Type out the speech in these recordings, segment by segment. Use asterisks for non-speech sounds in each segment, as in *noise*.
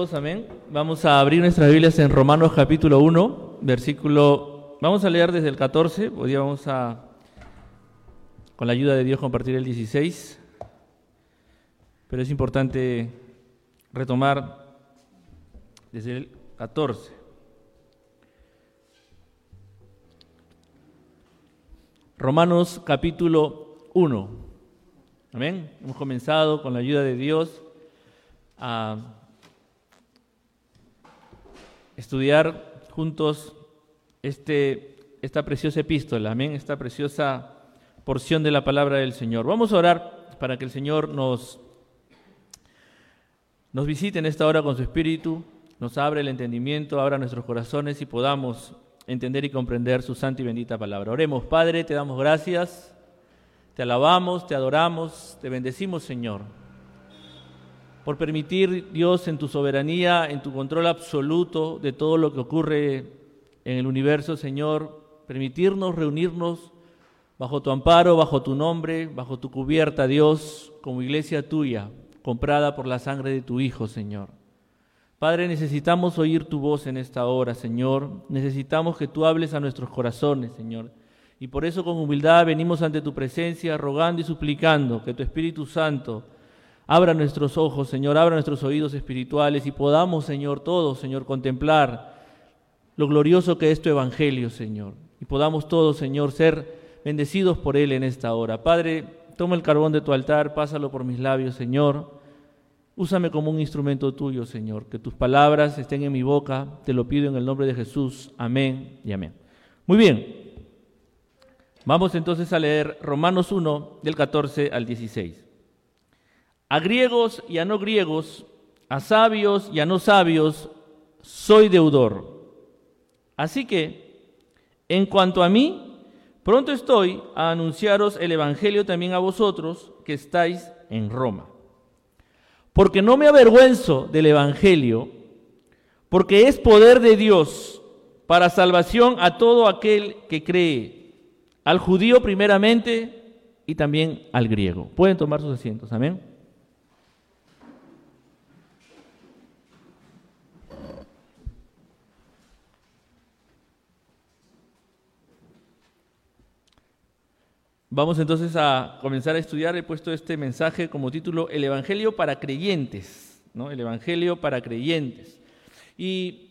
Amén. Vamos a abrir nuestras Biblias en Romanos capítulo 1, versículo... Vamos a leer desde el 14, hoy día vamos a, con la ayuda de Dios, compartir el 16, pero es importante retomar desde el 14. Romanos capítulo 1. Amén. Hemos comenzado con la ayuda de Dios a estudiar juntos este, esta preciosa epístola, amén, esta preciosa porción de la palabra del Señor. Vamos a orar para que el Señor nos, nos visite en esta hora con su Espíritu, nos abra el entendimiento, abra nuestros corazones y podamos entender y comprender su santa y bendita palabra. Oremos, Padre, te damos gracias, te alabamos, te adoramos, te bendecimos, Señor, por permitir, Dios, en tu soberanía, en tu control absoluto de todo lo que ocurre en el universo, Señor, permitirnos reunirnos bajo tu amparo, bajo tu nombre, bajo tu cubierta, Dios, como iglesia tuya, comprada por la sangre de tu Hijo, Señor. Padre, necesitamos oír tu voz en esta hora, Señor. Necesitamos que tú hables a nuestros corazones, Señor. Y por eso con humildad venimos ante tu presencia, rogando y suplicando que tu Espíritu Santo abra nuestros ojos, Señor, abra nuestros oídos espirituales y podamos, Señor, todos, Señor, contemplar lo glorioso que es tu Evangelio, Señor. Y podamos todos, Señor, ser bendecidos por Él en esta hora. Padre, toma el carbón de tu altar, pásalo por mis labios, Señor. Úsame como un instrumento tuyo, Señor. Que tus palabras estén en mi boca. Te lo pido en el nombre de Jesús. Amén y amén. Muy bien. Vamos entonces a leer Romanos 1 del 14 al 16. A griegos y a no griegos, a sabios y a no sabios, soy deudor. Así que, en cuanto a mí, pronto estoy a anunciaros el Evangelio también a vosotros que estáis en Roma porque no me avergüenzo del Evangelio, porque es poder de Dios para salvación a todo aquel que cree, al judío primeramente y también al griego. Pueden tomar sus asientos, amén. Vamos entonces a comenzar a estudiar. He puesto este mensaje como título El Evangelio para creyentes, ¿no? El Evangelio para creyentes. Y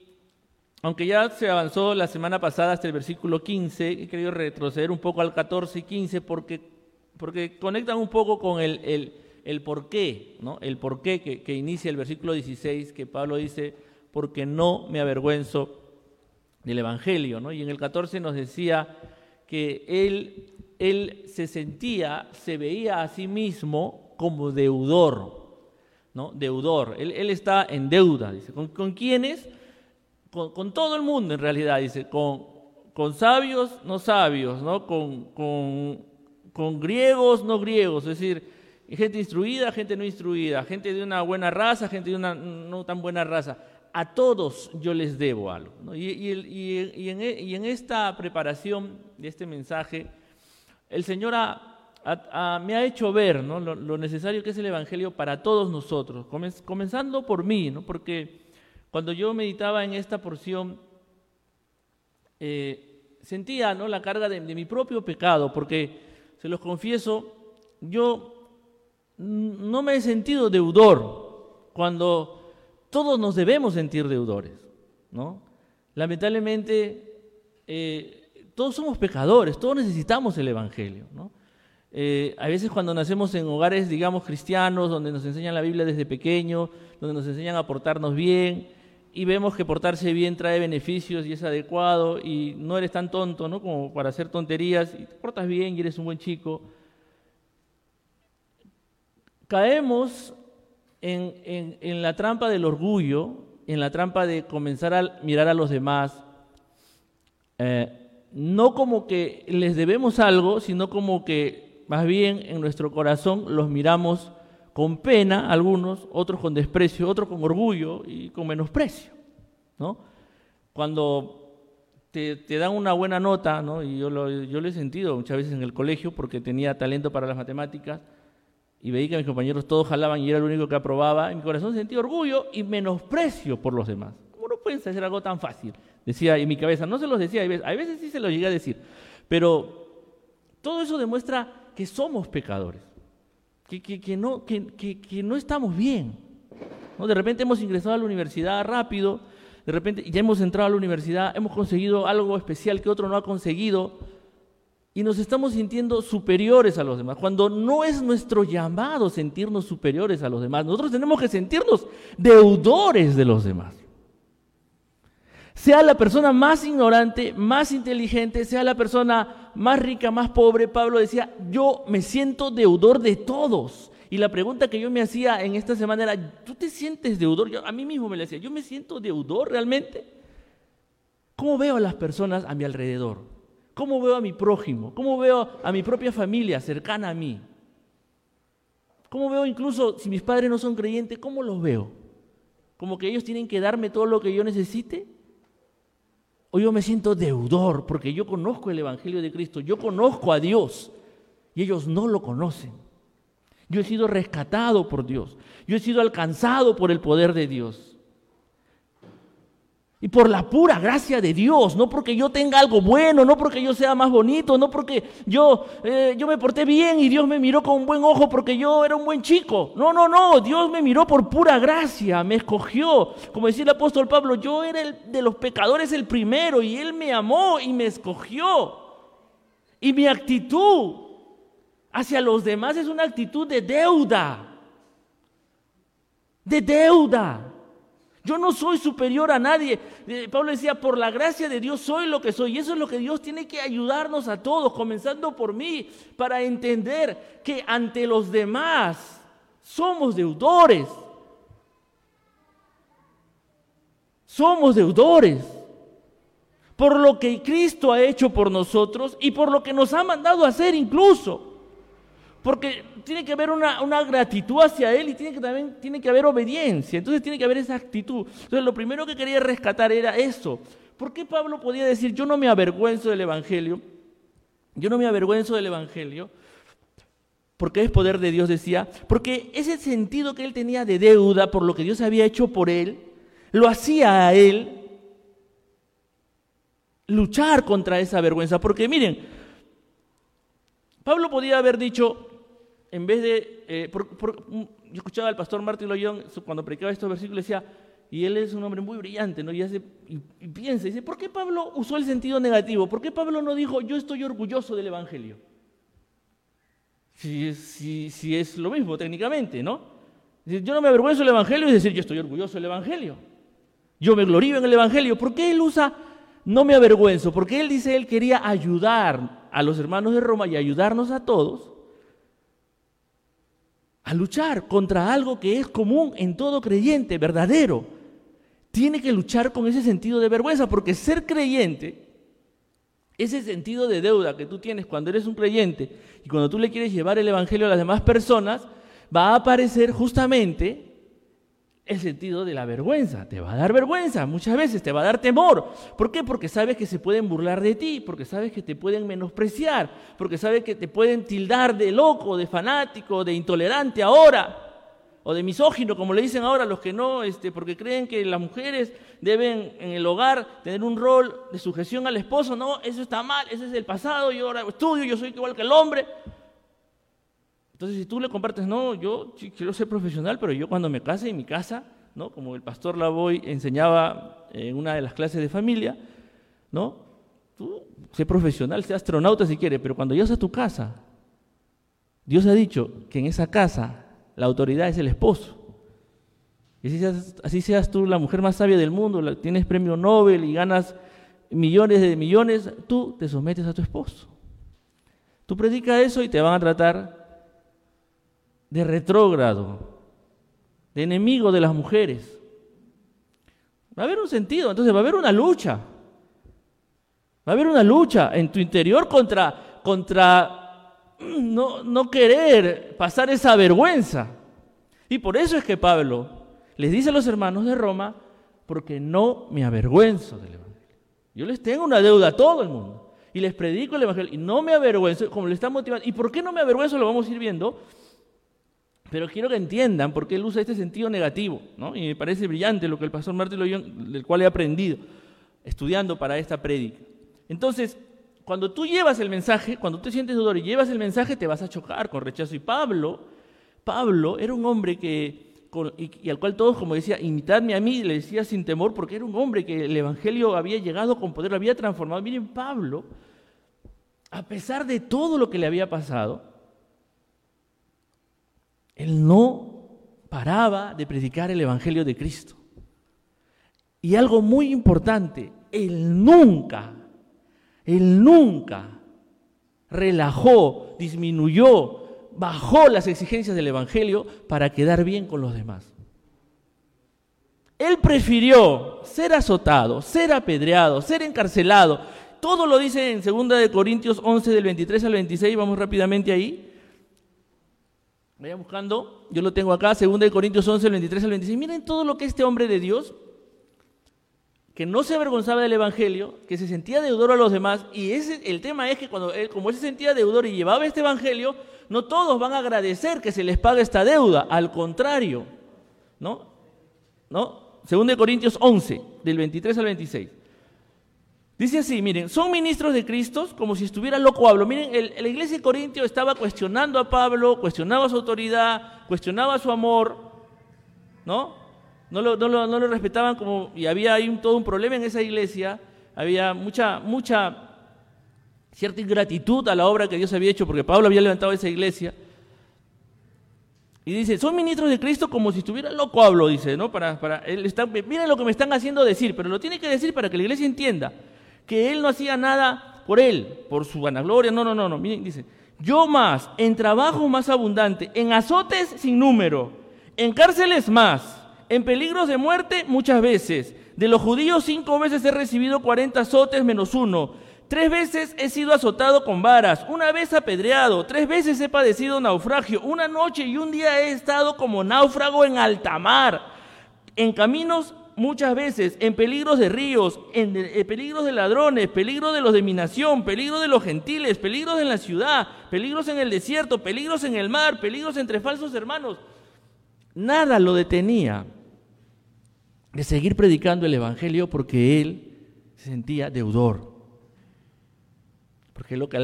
aunque ya se avanzó la semana pasada hasta el versículo 15, he querido retroceder un poco al 14 y 15 porque, porque conectan un poco con el, el, el porqué, ¿no? El porqué que, que inicia el versículo 16, que Pablo dice, porque no me avergüenzo del Evangelio, ¿no? Y en el 14 nos decía que él él se sentía, se veía a sí mismo como deudor, ¿no? Deudor. Él, está en deuda, dice. ¿Con, con quiénes? Con, todo el mundo en realidad, dice. Con, con sabios, no sabios, ¿no? Con, con, griegos, no griegos. Es decir, gente instruida, gente no instruida, gente de una buena raza, gente de una no tan buena raza. A todos yo les debo algo. Y, en, y en esta preparación de este mensaje, el Señor me ha hecho ver lo, necesario que es el Evangelio para todos nosotros, comenzando por mí, porque cuando yo meditaba en esta porción, eh, sentía la carga de, mi propio pecado, porque se los confieso, yo no me he sentido deudor cuando todos nos debemos sentir deudores. Lamentablemente, eh, todos somos pecadores, todos necesitamos el Evangelio. Eh, a veces cuando nacemos en hogares, digamos, cristianos, donde nos enseñan la Biblia desde pequeño, donde nos enseñan a portarnos bien, y vemos que portarse bien trae beneficios y es adecuado, y no eres tan tonto ¿no? como para hacer tonterías, y te portas bien y eres un buen chico, caemos en, la trampa del orgullo, en la trampa de comenzar a mirar a los demás. Eh, no como que les debemos algo, sino como que más bien en nuestro corazón los miramos con pena, algunos, otros con desprecio, otros con orgullo y con menosprecio. ¿no? Cuando te, dan una buena nota, ¿no? y yo lo, yo lo he sentido muchas veces en el colegio porque tenía talento para las matemáticas, y veía que mis compañeros todos jalaban y era el único que aprobaba, en mi corazón sentía orgullo y menosprecio por los demás. ¿Cómo no pueden hacer algo tan fácil? Decía en mi cabeza, no se los decía, a veces sí se los llegué a decir, pero todo eso demuestra que somos pecadores, que, no, que, no estamos bien. ¿no? De repente hemos ingresado a la universidad rápido, de repente ya hemos entrado a la universidad, hemos conseguido algo especial que otro no ha conseguido y nos estamos sintiendo superiores a los demás, cuando no es nuestro llamado sentirnos superiores a los demás. Nosotros tenemos que sentirnos deudores de los demás. Sea la persona más ignorante, más inteligente, sea la persona más rica, más pobre, Pablo decía, yo me siento deudor de todos. Y la pregunta que yo me hacía en esta semana era, ¿tú te sientes deudor? Yo, a mí mismo me le decía, ¿yo me siento deudor realmente? ¿Cómo veo a las personas a mi alrededor? ¿Cómo veo a mi prójimo? ¿Cómo veo a mi propia familia cercana a mí? ¿Cómo veo incluso si mis padres no son creyentes? ¿Cómo los veo? ¿Como que ellos tienen que darme todo lo que yo necesite? ¿O yo me siento deudor porque yo conozco el Evangelio de Cristo, yo conozco a Dios y ellos no lo conocen? Yo he sido rescatado por Dios, yo he sido alcanzado por el poder de Dios. Y por la pura gracia de Dios, no porque yo tenga algo bueno, no porque yo sea más bonito, no porque yo, eh, yo me porté bien y Dios me miró con un buen ojo porque yo era un buen chico. No, no, no, Dios me miró por pura gracia, me escogió. Como decía el apóstol Pablo, yo era el, de los pecadores el primero y Él me amó y me escogió. Y mi actitud hacia los demás es una actitud de deuda. De deuda. Yo no soy superior a nadie. Eh, Pablo decía, por la gracia de Dios soy lo que soy. Y eso es lo que Dios tiene que ayudarnos a todos, comenzando por mí, para entender que ante los demás somos deudores. Somos deudores por lo que Cristo ha hecho por nosotros y por lo que nos ha mandado a hacer incluso. Porque tiene que haber una, gratitud hacia Él y tiene que, también tiene que haber obediencia. Entonces tiene que haber esa actitud. Entonces lo primero que quería rescatar era eso. ¿Por qué Pablo podía decir, yo no me avergüenzo del Evangelio? Yo no me avergüenzo del Evangelio. Porque es poder de Dios, decía. Porque ese sentido que él tenía de deuda por lo que Dios había hecho por él, lo hacía a él luchar contra esa vergüenza. Porque miren, Pablo podía haber dicho, en vez de, eh, yo escuchaba al pastor Martín Loyón cuando predicaba estos versículos, decía, y él es un hombre muy brillante, ¿no? Y, hace, y, piensa, dice, ¿por qué Pablo usó el sentido negativo? ¿Por qué Pablo no dijo, yo estoy orgulloso del Evangelio? Si, si es lo mismo técnicamente, ¿no? Yo no me avergüenzo del Evangelio es decir, yo estoy orgulloso del Evangelio. Yo me glorío en el Evangelio. ¿Por qué él usa no me avergüenzo? Porque él dice, él quería ayudar a los hermanos de Roma y ayudarnos a todos a luchar contra algo que es común en todo creyente, verdadero. Tiene que luchar con ese sentido de vergüenza, porque ser creyente, ese sentido de deuda que tú tienes cuando eres un creyente y cuando tú le quieres llevar el Evangelio a las demás personas, va a aparecer justamente el sentido de la vergüenza. Te va a dar vergüenza, muchas veces te va a dar temor. ¿Por qué? Porque sabes que se pueden burlar de ti, porque sabes que te pueden menospreciar, porque sabes que te pueden tildar de loco, de fanático, de intolerante ahora, o de misógino, como le dicen ahora los que no, este, porque creen que las mujeres deben en el hogar tener un rol de sujeción al esposo. No, eso está mal, ese es el pasado, yo ahora estudio, yo soy igual que el hombre. Entonces, si tú le compartes, no, yo quiero ser profesional, pero yo cuando me case en mi casa, ¿no? Como el pastor Lavoy enseñaba en una de las clases de familia, ¿no? Tú sé profesional, sé astronauta si quieres, pero cuando llegas a tu casa, Dios ha dicho que en esa casa la autoridad es el esposo. Y así seas, así seas tú la mujer más sabia del mundo, tienes premio Nobel y ganas millones de millones, tú te sometes a tu esposo. Tú predicas eso y te van a tratar de retrógrado, de enemigo de las mujeres. Va a haber un sentido, entonces va a haber una lucha. Va a haber una lucha en tu interior contra, contra no, no querer pasar esa vergüenza. Y por eso es que Pablo les dice a los hermanos de Roma, porque no me avergüenzo del Evangelio. Yo les tengo una deuda a todo el mundo. Y les predico el Evangelio y no me avergüenzo, como le está motivando. ¿Y por qué no me avergüenzo? Lo vamos a ir viendo Pero quiero que entiendan por qué él usa este sentido negativo, ¿no? Y me parece brillante lo que el pastor Martín Loyón, del cual he aprendido, estudiando para esta prédica. Entonces, cuando tú llevas el mensaje, cuando tú sientes dolor y llevas el mensaje, te vas a chocar con rechazo. Y Pablo, Pablo era un hombre que, y, al cual todos, como decía, imitadme a mí, le decía sin temor, porque era un hombre que el Evangelio había llegado con poder, lo había transformado. Miren, Pablo, a pesar de todo lo que le había pasado, él no paraba de predicar el Evangelio de Cristo. Y algo muy importante, él nunca, él nunca relajó, disminuyó, bajó las exigencias del Evangelio para quedar bien con los demás. Él prefirió ser azotado, ser apedreado, ser encarcelado. Todo lo dice en 2 Corintios 11 del 23 al 26, vamos rápidamente ahí. Vayan buscando, yo lo tengo acá, 2 Corintios 11, 23 al 26. Miren todo lo que este hombre de Dios, que no se avergonzaba del Evangelio, que se sentía deudor a los demás, y el tema es que cuando él, como él se sentía deudor y llevaba este Evangelio, no todos van a agradecer que se les pague esta deuda, al contrario, ¿no? ¿No? 2 Corintios 11, del 23 al 26. Dice así, miren, son ministros de Cristo como si estuviera loco Pablo. Miren, la iglesia de Corintio estaba cuestionando a Pablo, cuestionaba su autoridad, cuestionaba su amor, ¿no? No lo, no respetaban como, y había ahí todo un problema en esa iglesia, había mucha, mucha, cierta ingratitud a la obra que Dios había hecho, porque Pablo había levantado esa iglesia. Y dice, son ministros de Cristo como si estuviera loco Pablo, dice, ¿no? Para, para, él está, miren lo que me están haciendo decir, pero lo tiene que decir para que la iglesia entienda que él no hacía nada por él, por su vanagloria. No, no, no, no. Miren, dice, yo más, en trabajo más abundante, en azotes sin número, en cárceles más, en peligros de muerte muchas veces. De los judíos cinco veces he recibido cuarenta azotes menos uno. Tres veces he sido azotado con varas, una vez apedreado, tres veces he padecido naufragio, una noche y un día he estado como náufrago en alta mar, en caminos muchas veces en peligros de ríos, en, peligros de ladrones, peligros de los de mi nación, peligros de los gentiles, peligros en la ciudad, peligros en el desierto, peligros en el mar, peligros entre falsos hermanos. Nada lo detenía de seguir predicando el Evangelio porque él se sentía deudor. Porque lo que,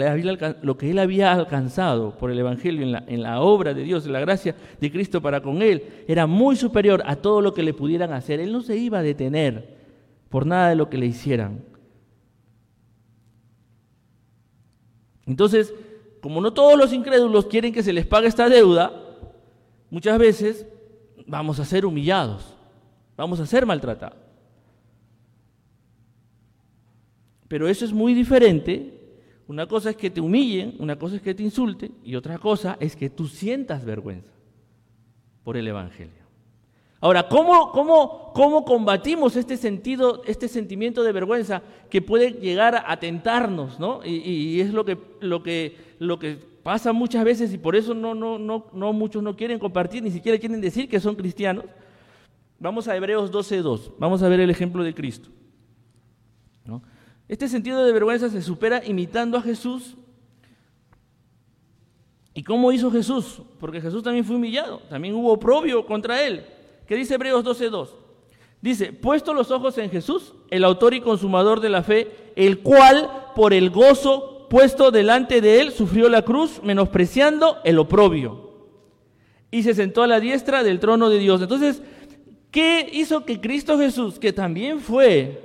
él había alcanzado por el Evangelio en la, obra de Dios, en la gracia de Cristo para con él, era muy superior a todo lo que le pudieran hacer. Él no se iba a detener por nada de lo que le hicieran. Entonces, como no todos los incrédulos quieren que se les pague esta deuda, muchas veces vamos a ser humillados, vamos a ser maltratados. Pero eso es muy diferente una cosa es que te humillen, una cosa es que te insulten y otra cosa es que tú sientas vergüenza por el Evangelio. Ahora, ¿cómo, cómo, cómo combatimos este sentido, este sentimiento de vergüenza que puede llegar a tentarnos, ¿no? Y, es lo que, lo, que, lo que pasa muchas veces y por eso no, no, no, no muchos no quieren compartir, ni siquiera quieren decir que son cristianos. Vamos a Hebreos 12.2, vamos a ver el ejemplo de Cristo. Este sentido de vergüenza se supera imitando a Jesús. ¿Y cómo hizo Jesús? Porque Jesús también fue humillado, también hubo oprobio contra él. ¿Qué dice Hebreos 12.2? Dice, puesto los ojos en Jesús, el autor y consumador de la fe, el cual por el gozo puesto delante de él sufrió la cruz, menospreciando el oprobio. Y se sentó a la diestra del trono de Dios. Entonces, ¿qué hizo que Cristo Jesús, que también fue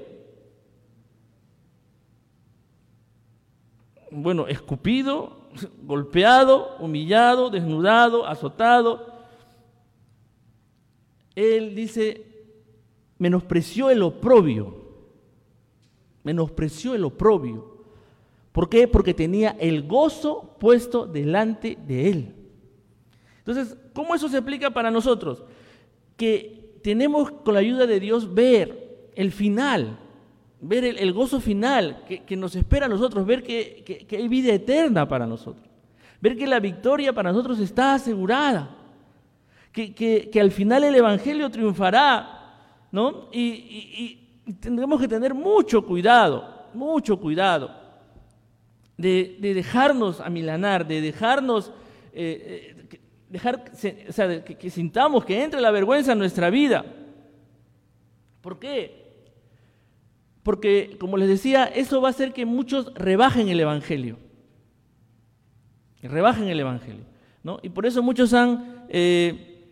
bueno, escupido, *laughs* golpeado, humillado, desnudado, azotado. Él dice, menospreció el oprobio, menospreció el oprobio. ¿Por qué? Porque tenía el gozo puesto delante de él. Entonces, ¿cómo eso se aplica para nosotros? Que tenemos con la ayuda de Dios ver el final, ver el, gozo final que, nos espera a nosotros, ver que, hay vida eterna para nosotros, ver que la victoria para nosotros está asegurada, que, al final el Evangelio triunfará, ¿no? Y, tendremos que tener mucho cuidado, mucho cuidado de, dejarnos amilanar, de dejarnos... Eh, eh, dejar, o sea, que, que sintamos que entre la vergüenza en nuestra vida. ¿Por qué? Porque, como les decía, eso va a hacer que muchos rebajen el Evangelio. Rebajen el Evangelio. ¿no? Y por eso muchos han eh,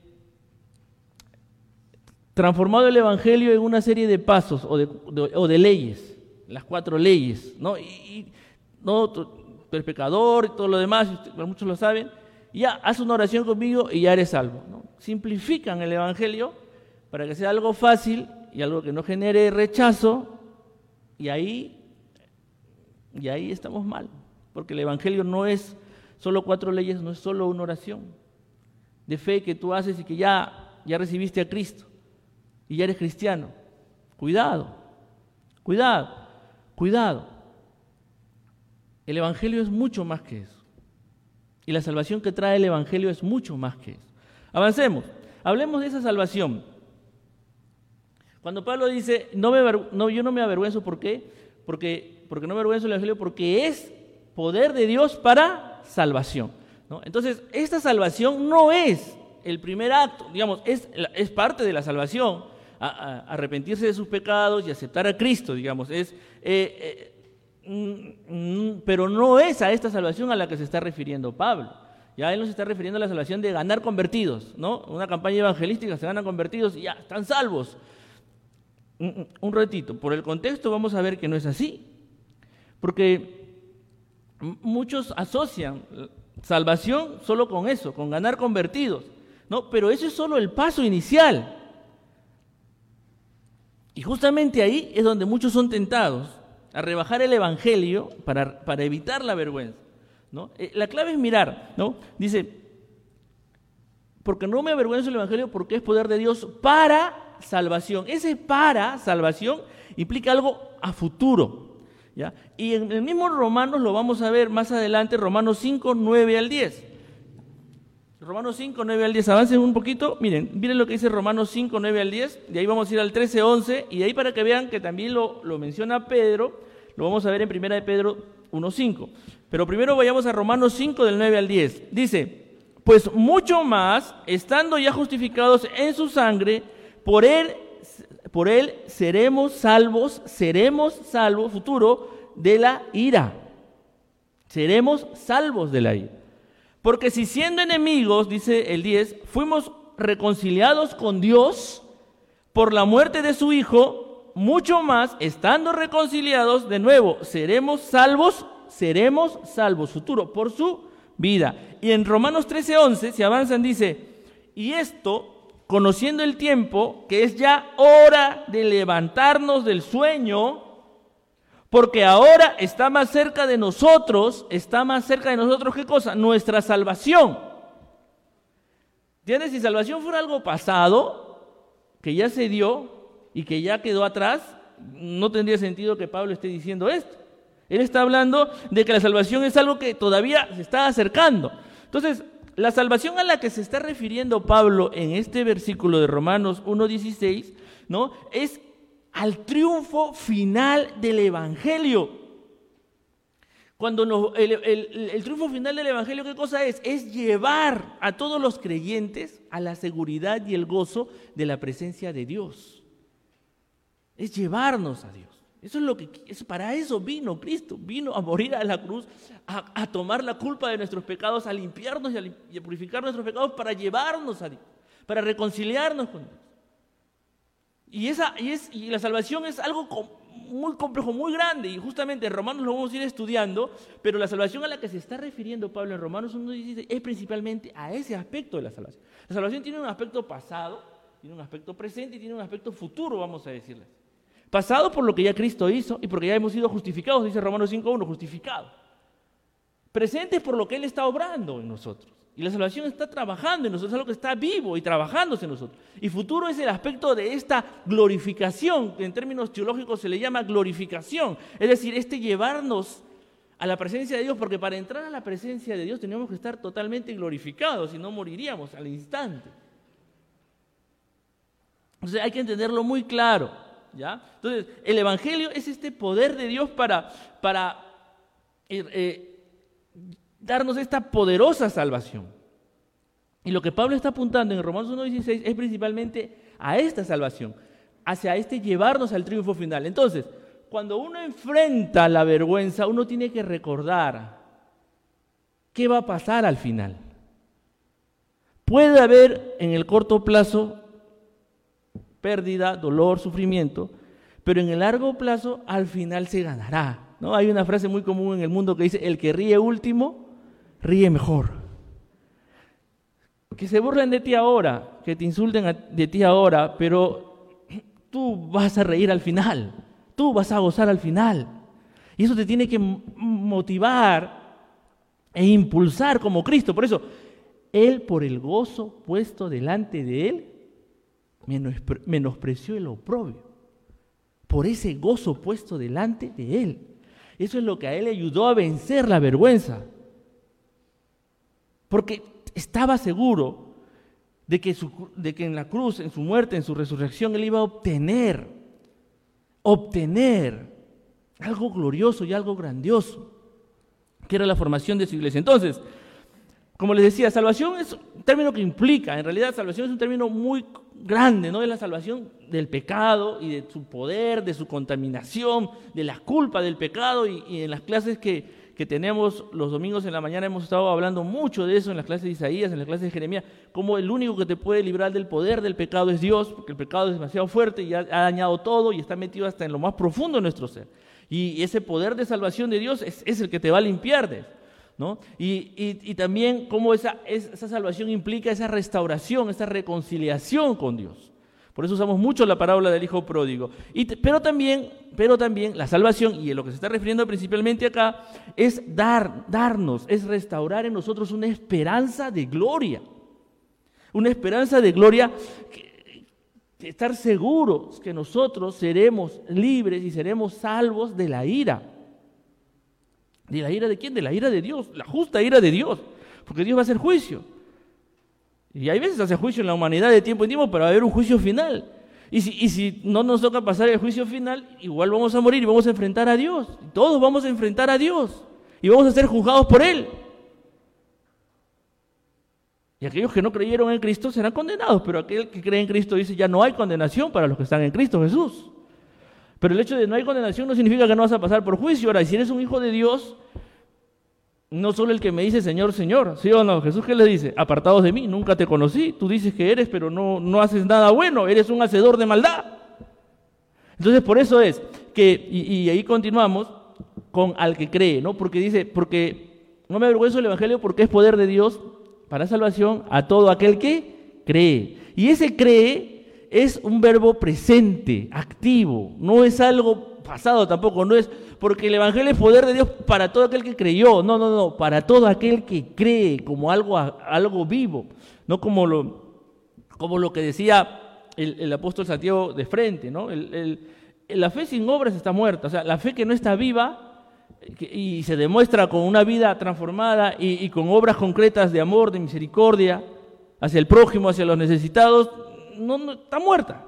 transformado el Evangelio en una serie de pasos o de, leyes, las cuatro leyes. ¿no? Y, no, tú, eres pecador y todo lo demás, muchos lo saben. Ya, haz una oración conmigo y ya eres salvo. Simplifican el Evangelio para que sea algo fácil y algo que no genere rechazo y ahí, y ahí estamos mal, porque el Evangelio no es solo cuatro leyes, no es solo una oración de fe que tú haces y que ya, ya recibiste a Cristo y ya eres cristiano. Cuidado, cuidado, cuidado. El Evangelio es mucho más que eso. Y la salvación que trae el Evangelio es mucho más que eso. Avancemos, hablemos de esa salvación. Cuando Pablo dice, no me, yo no me avergüenzo, ¿por qué? Porque, porque no me avergüenzo del Evangelio, porque es poder de Dios para salvación. Entonces, esta salvación no es el primer acto, digamos, es, es parte de la salvación, arrepentirse de sus pecados y aceptar a Cristo, digamos, es, eh, eh, mm, mm, pero no es a esta salvación a la que se está refiriendo Pablo. Ya él no se está refiriendo a la salvación de ganar convertidos, ¿no? Una campaña evangelística se ganan convertidos y ya están salvos un ratito, por el contexto vamos a ver que no es así. Porque muchos asocian salvación solo con eso, con ganar convertidos. No, pero eso es solo el paso inicial. Y justamente ahí es donde muchos son tentados a rebajar el evangelio para, para evitar la vergüenza. ¿no? Eh, la clave es mirar, ¿no? Dice, porque no me avergüenzo el evangelio porque es poder de Dios para salvación. Ese para salvación implica algo a futuro. ¿ya? Y en el mismo Romanos lo vamos a ver más adelante, Romanos 5, 9 al 10. Romanos 5, 9 al 10. Avancen un poquito. Miren, miren lo que dice Romanos 5, 9 al 10. De ahí vamos a ir al 13, 11. Y de ahí para que vean que también lo, lo menciona Pedro, lo vamos a ver en primera de Pedro 1, 5. Pero primero vayamos a Romanos 5 del 9 al 10. Dice, pues mucho más, estando ya justificados en su sangre, por él, por él seremos salvos, seremos salvos, futuro, de la ira. Seremos salvos de la ira. Porque si siendo enemigos, dice el 10, fuimos reconciliados con Dios por la muerte de su Hijo, mucho más, estando reconciliados, de nuevo, seremos salvos, seremos salvos, futuro, por su vida. Y en Romanos 13:11, si avanzan, dice, y esto conociendo el tiempo, que es ya hora de levantarnos del sueño, porque ahora está más cerca de nosotros, está más cerca de nosotros, ¿qué cosa? Nuestra salvación. ¿Entiendes? Si salvación fuera algo pasado, que ya se dio y que ya quedó atrás, no tendría sentido que Pablo esté diciendo esto. Él está hablando de que la salvación es algo que todavía se está acercando. Entonces, la salvación a la que se está refiriendo Pablo en este versículo de Romanos 1.16, ¿no? Es al triunfo final del Evangelio. Cuando el, el, triunfo final del Evangelio, ¿qué cosa es? Es llevar a todos los creyentes a la seguridad y el gozo de la presencia de Dios. Es llevarnos a Dios. Eso es lo que es, para eso vino Cristo, vino a morir a la cruz, a, tomar la culpa de nuestros pecados, a limpiarnos y a, purificar nuestros pecados para llevarnos a Dios, para reconciliarnos con Dios. Y, esa, y, es, y la salvación es algo muy complejo, muy grande, y justamente en Romanos lo vamos a ir estudiando, pero la salvación a la que se está refiriendo Pablo en Romanos 1.16 es principalmente a ese aspecto de la salvación. La salvación tiene un aspecto pasado, tiene un aspecto presente y tiene un aspecto futuro, vamos a decirles. Pasado por lo que ya Cristo hizo y porque ya hemos sido justificados, dice Romanos 5.1, justificados. Presentes por lo que Él está obrando en nosotros. Y la salvación está trabajando en nosotros, es algo que está vivo y trabajándose en nosotros. Y futuro es el aspecto de esta glorificación, que en términos teológicos se le llama glorificación. Es decir, este llevarnos a la presencia de Dios, porque para entrar a la presencia de Dios tenemos que estar totalmente glorificados, si no moriríamos al instante. Entonces hay que entenderlo muy claro. Entonces, el Evangelio es este poder de Dios para, para eh, eh, darnos esta poderosa salvación. Y lo que Pablo está apuntando en Romanos 1.16 es principalmente a esta salvación, hacia este llevarnos al triunfo final. Entonces, cuando uno enfrenta la vergüenza, uno tiene que recordar qué va a pasar al final. Puede haber en el corto plazo pérdida, dolor, sufrimiento, pero en el largo plazo al final se ganará. ¿no? Hay una frase muy común en el mundo que dice, el que ríe último, ríe mejor. Que se burlen de ti ahora, que te insulten de ti ahora, pero *clears throat* tú vas a reír al final, tú vas a gozar al final. Y eso te tiene que motivar e impulsar como Cristo. Por eso, Él por el gozo puesto delante de Él, menospreció el oprobio. Por ese gozo puesto delante de Él. Eso es lo que a Él le ayudó a vencer la vergüenza. Porque estaba seguro de que, de que en la cruz, en su muerte, en su resurrección, Él iba a obtener, obtener algo glorioso y algo grandioso, que era la formación de su iglesia. Entonces, como les decía, salvación es un término que implica, en realidad salvación es un término muy grande, ¿no? Es la salvación del pecado y de su poder, de su contaminación, de la culpa del pecado y, en las clases que, que, tenemos los domingos en la mañana hemos estado hablando mucho de eso en las clases de Isaías, en las clases de Jeremías, como el único que te puede librar del poder del pecado es Dios, porque el pecado es demasiado fuerte y ha, dañado todo y está metido hasta en lo más profundo de nuestro ser. Y ese poder de salvación de Dios es, es el que te va a limpiar de ¿no? Y, también cómo esa, esa salvación implica esa restauración, esa reconciliación con Dios. Por eso usamos mucho la parábola del hijo pródigo. Pero, también, pero también la salvación, y a lo que se está refiriendo principalmente acá, es dar, darnos, es restaurar en nosotros una esperanza de gloria. Una esperanza de gloria, estar seguros que nosotros seremos libres y seremos salvos de la ira. ¿De la ira de quién? De la ira de Dios, la justa ira de Dios, porque Dios va a hacer juicio. Y hay veces hace juicio en la humanidad de tiempo en tiempo, pero va a haber un juicio final. Y si, y si no nos toca pasar el juicio final, igual vamos a morir y vamos a enfrentar a Dios. Todos vamos a enfrentar a Dios y vamos a ser juzgados por Él. Y aquellos que no creyeron en Cristo serán condenados, pero aquel que cree en Cristo dice ya no hay condenación para los que están en Cristo Jesús. Pero el hecho de no hay condenación no significa que no vas a pasar por juicio. Ahora, si eres un hijo de Dios, no solo el que me dice Señor, Señor, ¿sí o no? Jesús qué le dice, apartados de mí, nunca te conocí, tú dices que eres, pero no, no haces nada bueno, eres un hacedor de maldad. Entonces, por eso es que, y, ahí continuamos con al que cree, ¿no? Porque dice, porque no me avergüenzo del Evangelio porque es poder de Dios para salvación a todo aquel que cree. Y ese cree es un verbo presente, activo, no es algo pasado tampoco, no es porque el Evangelio es poder de Dios para todo aquel que creyó, no, no, no, para todo aquel que cree como algo, algo vivo, no como lo, como lo que decía el, apóstol Santiago de frente, ¿no? la fe sin obras está muerta, o sea, la fe que no está viva y se demuestra con una vida transformada y, y con obras concretas de amor, de misericordia hacia el prójimo, hacia los necesitados, no, está muerta.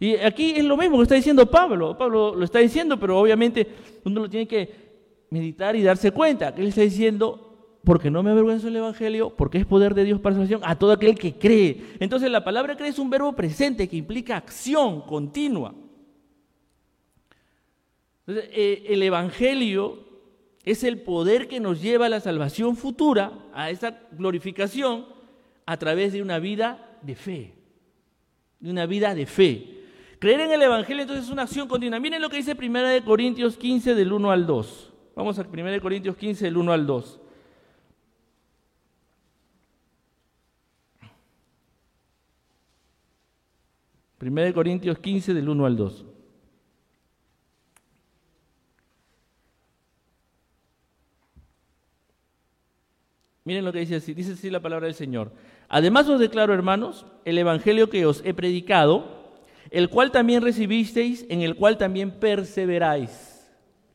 Y aquí es lo mismo que está diciendo Pablo. Pablo lo está diciendo, pero obviamente uno lo tiene que meditar y darse cuenta que él está diciendo, porque no me avergüenzo del Evangelio, porque es poder de Dios para salvación a todo aquel que cree. Entonces la palabra cree es un verbo presente que implica acción continua. Entonces, eh, el Evangelio es el poder que nos lleva a la salvación futura, a esa glorificación, a través de una vida de fe de una vida de fe. Creer en el Evangelio entonces es una acción continua. Miren lo que dice 1 Corintios 15 del 1 al 2. Vamos a 1 Corintios 15 del 1 al 2. Primera de Corintios 15 del 1 al 2. Miren lo que dice así, dice así la palabra del Señor. Además os declaro, hermanos, el Evangelio que os he predicado, el cual también recibisteis, en el cual también perseveráis.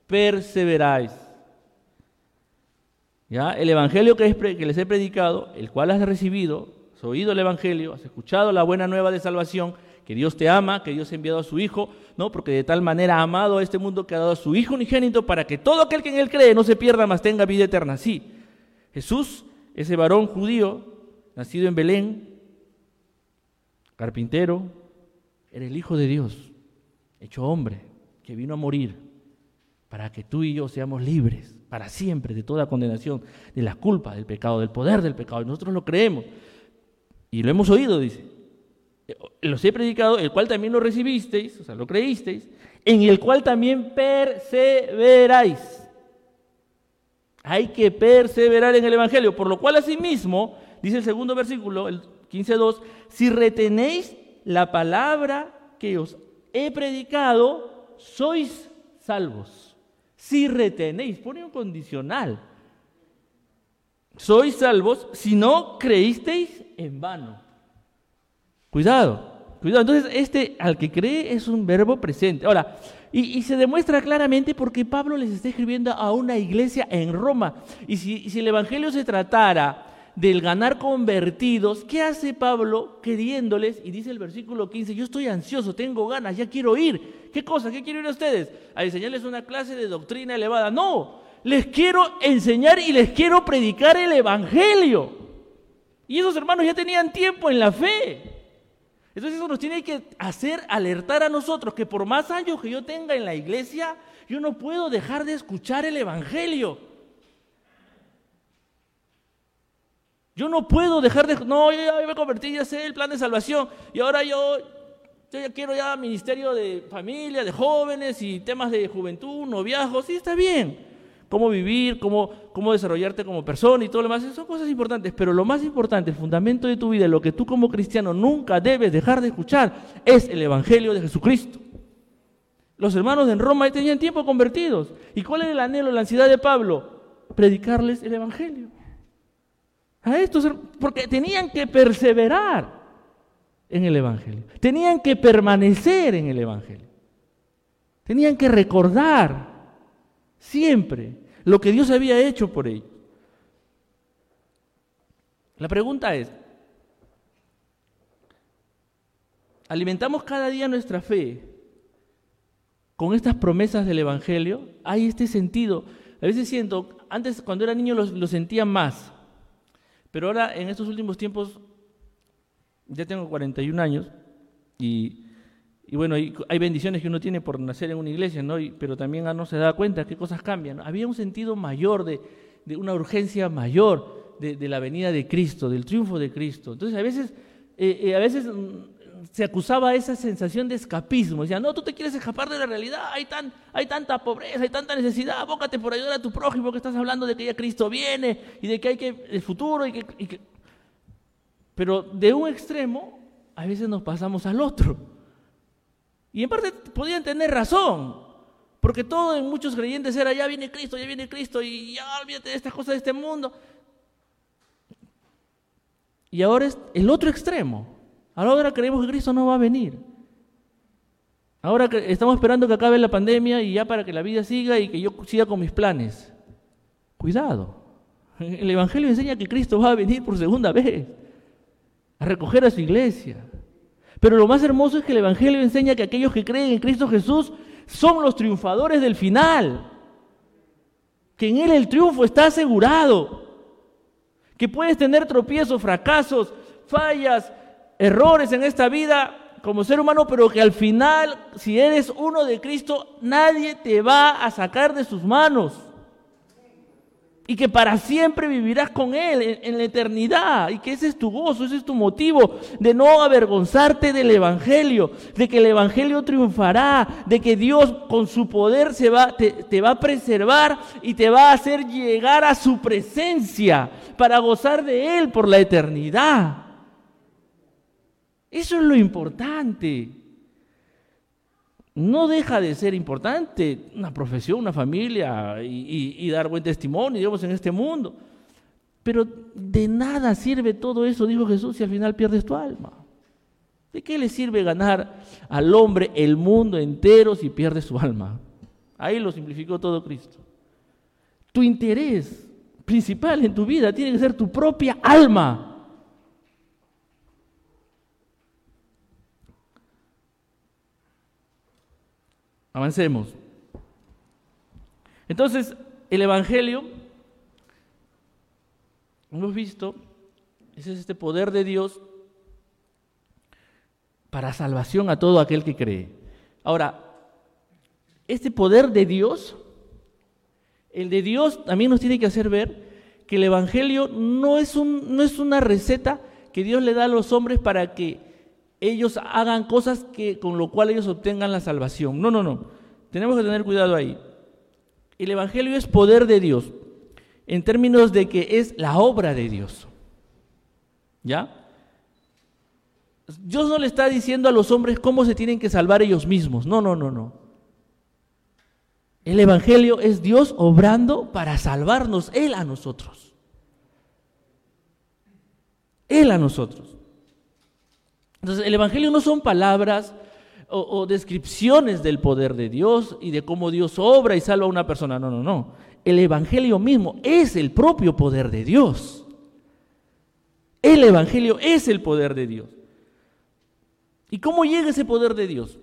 Perseveráis. ¿Ya? El Evangelio que, que les he predicado, el cual has recibido, has oído el Evangelio, has escuchado la buena nueva de salvación, que Dios te ama, que Dios ha enviado a su Hijo, ¿no? Porque de tal manera ha amado a este mundo que ha dado a su Hijo unigénito para que todo aquel que en él cree no se pierda, mas tenga vida eterna. Sí, Jesús, ese varón judío, nacido en Belén, carpintero, era el Hijo de Dios, hecho hombre, que vino a morir para que tú y yo seamos libres para siempre de toda condenación, de la culpa, del pecado, del poder del pecado. Nosotros lo creemos. Y lo hemos oído, dice. Los he predicado, el cual también lo recibisteis, o sea, lo creísteis, en el cual también perseveráis. Hay que perseverar en el Evangelio, por lo cual asimismo, dice el segundo versículo, el 15.2, si retenéis la palabra que os he predicado, sois salvos. Si retenéis, pone un condicional. Sois salvos si no creísteis en vano. Cuidado. Cuidado, entonces este al que cree es un verbo presente. Ahora, y, se demuestra claramente porque Pablo les está escribiendo a una iglesia en Roma. Y si, si el Evangelio se tratara del ganar convertidos, ¿qué hace Pablo queriéndoles? Y dice el versículo 15, yo estoy ansioso, tengo ganas, ya quiero ir. ¿Qué cosa? ¿Qué quiero ir a ustedes? A enseñarles una clase de doctrina elevada. No, les quiero enseñar y les quiero predicar el Evangelio. Y esos hermanos ya tenían tiempo en la fe. Entonces eso nos tiene que hacer alertar a nosotros que por más años que yo tenga en la iglesia, yo no puedo dejar de escuchar el Evangelio. Yo no puedo dejar de... No, yo ya me convertí, ya sé el plan de salvación y ahora yo, yo ya quiero ya ministerio de familia, de jóvenes y temas de juventud, noviazgo, sí, está bien cómo vivir, cómo, cómo desarrollarte como persona y todo lo demás. Son cosas importantes, pero lo más importante, el fundamento de tu vida, lo que tú como cristiano nunca debes dejar de escuchar, es el Evangelio de Jesucristo. Los hermanos en Roma tenían tiempo convertidos. ¿Y cuál era el anhelo, la ansiedad de Pablo? Predicarles el Evangelio. A estos, porque tenían que perseverar en el Evangelio. Tenían que permanecer en el Evangelio. Tenían que recordar Siempre lo que Dios había hecho por ellos. La pregunta es, ¿alimentamos cada día nuestra fe con estas promesas del Evangelio? Hay este sentido. A veces siento, antes cuando era niño lo, lo sentía más, pero ahora en estos últimos tiempos, ya tengo 41 años y y bueno, hay bendiciones que uno tiene por nacer en una iglesia, ¿no? pero también no se da cuenta qué cosas cambian. Había un sentido mayor, de, una urgencia mayor de, la venida de Cristo, del triunfo de Cristo. Entonces, a veces, eh, eh, a veces mm, se acusaba esa sensación de escapismo. Decían, no, tú te quieres escapar de la realidad, hay, tan, hay tanta pobreza, hay tanta necesidad, abócate por ayudar a tu prójimo que estás hablando de que ya Cristo viene y de que hay que, el futuro. y que... Pero de un extremo, a veces nos pasamos al otro. Y en parte podían tener razón, porque todo en muchos creyentes era, ya viene Cristo, ya viene Cristo, y ya olvídate de estas cosas de este mundo. Y ahora es el otro extremo. Ahora creemos que Cristo no va a venir. Ahora estamos esperando que acabe la pandemia y ya para que la vida siga y que yo siga con mis planes. Cuidado. El Evangelio enseña que Cristo va a venir por segunda vez a recoger a su iglesia. Pero lo más hermoso es que el Evangelio enseña que aquellos que creen en Cristo Jesús son los triunfadores del final. Que en Él el triunfo está asegurado. Que puedes tener tropiezos, fracasos, fallas, errores en esta vida como ser humano, pero que al final, si eres uno de Cristo, nadie te va a sacar de sus manos y que para siempre vivirás con Él en, la eternidad y que ese es tu gozo, ese es tu motivo de no avergonzarte del Evangelio, de que el Evangelio triunfará, de que Dios con su poder se va, te, te va a preservar y te va a hacer llegar a su presencia para gozar de Él por la eternidad. Eso es lo importante no deja de ser importante una profesión, una familia y, dar buen testimonio, digamos, en este mundo. Pero de nada sirve todo eso, dijo Jesús, si al final pierdes tu alma. ¿De qué le sirve ganar al hombre el mundo entero si pierde su alma? Ahí lo simplificó todo Cristo. Tu interés principal en tu vida tiene que ser tu propia alma. Avancemos. Entonces, el Evangelio, hemos visto, es este poder de Dios para salvación a todo aquel que cree. Ahora, este poder de Dios, el de Dios también nos tiene que hacer ver que el Evangelio no es, un, no es una receta que Dios le da a los hombres para que ellos hagan cosas que, con lo cual ellos obtengan la salvación. No, no, no. Tenemos que tener cuidado ahí. El Evangelio es poder de Dios, en términos de que es la obra de Dios. ¿Ya? Dios no le está diciendo a los hombres cómo se tienen que salvar ellos mismos. No, no, no, no. El Evangelio es Dios obrando para salvarnos, Él a nosotros. Él a nosotros. Entonces, el Evangelio no son palabras o, descripciones del poder de Dios y de cómo Dios obra y salva a una persona. No, no, no. El Evangelio mismo es el propio poder de Dios. El Evangelio es el poder de Dios. ¿Y cómo llega ese poder de Dios?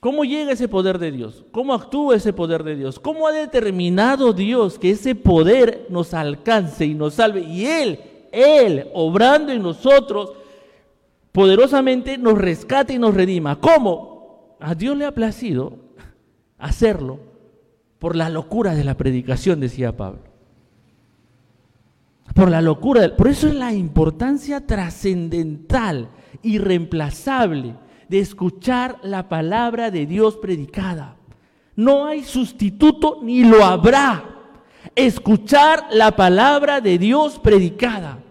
¿Cómo llega ese poder de Dios? ¿Cómo actúa ese poder de Dios? ¿Cómo ha determinado Dios que ese poder nos alcance y nos salve? Y Él, Él, obrando en nosotros, poderosamente nos rescate y nos redima. ¿Cómo? A Dios le ha placido hacerlo por la locura de la predicación, decía Pablo. Por la locura, por eso es la importancia trascendental, irreemplazable de escuchar la palabra de Dios predicada. No hay sustituto ni lo habrá. Escuchar la palabra de Dios predicada.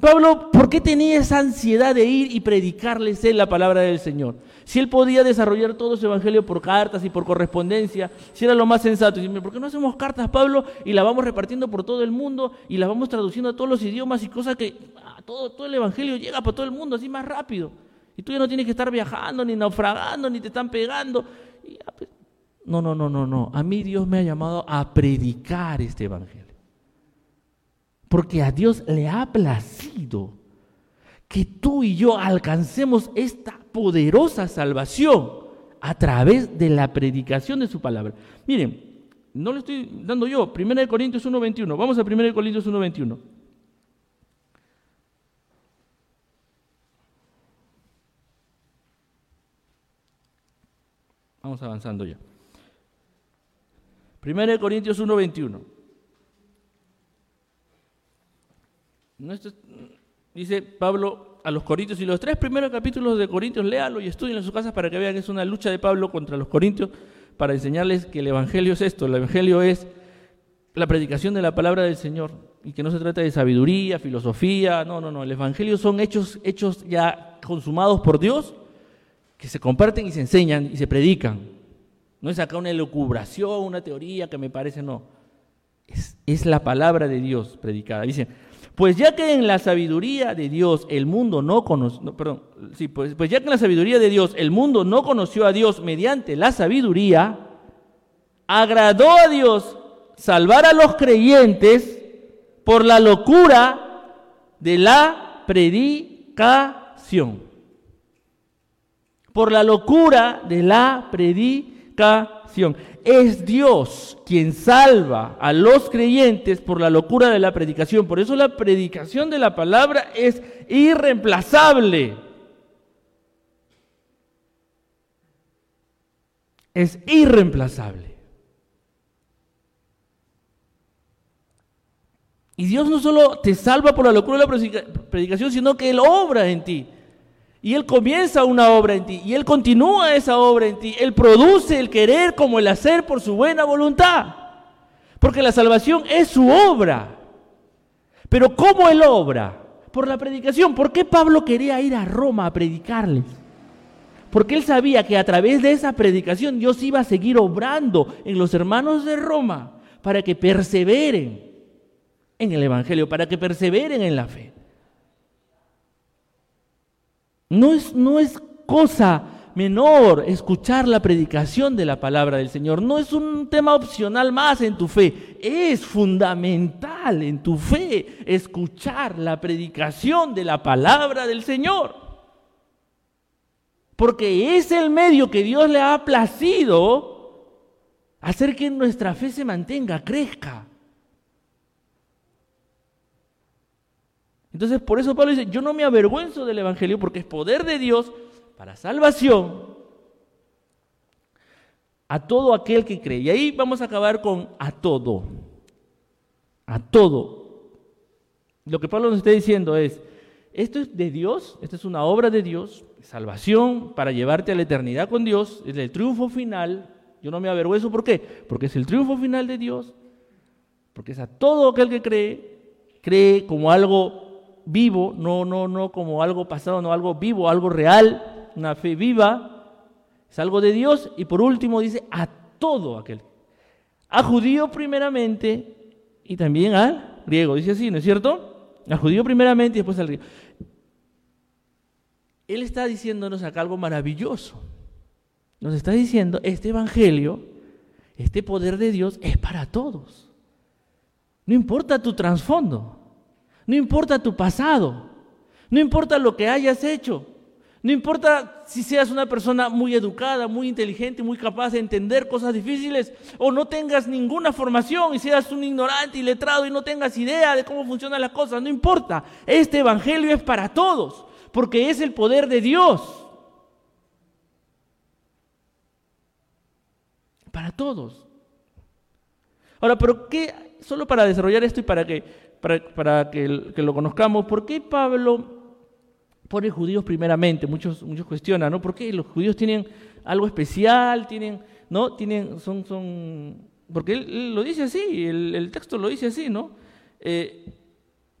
Pablo, ¿por qué tenía esa ansiedad de ir y predicarles en la palabra del Señor? Si él podía desarrollar todo su evangelio por cartas y por correspondencia, si era lo más sensato. ¿Por qué no hacemos cartas, Pablo, y las vamos repartiendo por todo el mundo y las vamos traduciendo a todos los idiomas y cosas que ah, todo, todo el evangelio llega para todo el mundo así más rápido? Y tú ya no tienes que estar viajando, ni naufragando, ni te están pegando. Pues, no, no, no, no, no. A mí Dios me ha llamado a predicar este evangelio. Porque a Dios le ha placido que tú y yo alcancemos esta poderosa salvación a través de la predicación de su palabra. Miren, no le estoy dando yo, 1 Corintios 1.21, vamos a 1 Corintios 1.21. Vamos avanzando ya. 1 Corintios 1:21. Dice Pablo a los Corintios y los tres primeros capítulos de Corintios, léalo y estudien en sus casas para que vean que es una lucha de Pablo contra los Corintios para enseñarles que el Evangelio es esto, el Evangelio es la predicación de la palabra del Señor y que no se trata de sabiduría, filosofía, no, no, no, el Evangelio son hechos, hechos ya consumados por Dios que se comparten y se enseñan y se predican. No es acá una elucubración, una teoría que me parece, no. Es, la palabra de Dios predicada. Dice, pues ya que en la sabiduría de Dios el mundo no conoció, perdón, sí, pues, pues ya que en la sabiduría de Dios el mundo no conoció a Dios mediante la sabiduría, agradó a Dios salvar a los creyentes por la locura de la predicación por la locura de la predicación. Es Dios quien salva a los creyentes por la locura de la predicación. Por eso la predicación de la palabra es irreemplazable. Es irreemplazable. Y Dios no solo te salva por la locura de la predicación, sino que Él obra en ti. Y Él comienza una obra en ti y Él continúa esa obra en ti. Él produce el querer como el hacer por su buena voluntad. Porque la salvación es su obra. Pero ¿cómo Él obra? Por la predicación. ¿Por qué Pablo quería ir a Roma a predicarles? Porque él sabía que a través de esa predicación Dios iba a seguir obrando en los hermanos de Roma para que perseveren en el Evangelio, para que perseveren en la fe. No es, no es cosa menor escuchar la predicación de la palabra del Señor. No es un tema opcional más en tu fe. Es fundamental en tu fe escuchar la predicación de la palabra del Señor. Porque es el medio que Dios le ha placido hacer que nuestra fe se mantenga, crezca. Entonces, por eso Pablo dice, yo no me avergüenzo del Evangelio porque es poder de Dios para salvación a todo aquel que cree. Y ahí vamos a acabar con a todo. A todo. Lo que Pablo nos está diciendo es, esto es de Dios, esto es una obra de Dios, salvación para llevarte a la eternidad con Dios, es el triunfo final. Yo no me avergüenzo, ¿por qué? Porque es el triunfo final de Dios, porque es a todo aquel que cree, cree como algo vivo, no, no, no como algo pasado, no algo vivo, algo real, una fe viva, es algo de Dios y por último dice a todo aquel. A judío primeramente y también al griego. Dice así, ¿no es cierto? A judío primeramente y después al griego. Él está diciéndonos acá algo maravilloso. Nos está diciendo, este evangelio, este poder de Dios es para todos. No importa tu trasfondo, no importa tu pasado, no importa lo que hayas hecho, no importa si seas una persona muy educada, muy inteligente, muy capaz de entender cosas difíciles o no tengas ninguna formación y seas un ignorante y letrado y no tengas idea de cómo funcionan las cosas, no importa. Este evangelio es para todos porque es el poder de Dios. Para todos. Ahora, pero qué, solo para desarrollar esto y para que, para, que, lo conozcamos, ¿por qué Pablo pone judíos primeramente, muchos, muchos cuestionan, ¿no? ¿Por qué los judíos tienen algo especial? Tienen, ¿no? Tienen, son, son, porque él, lo dice así, el, texto lo dice así, ¿no? Eh,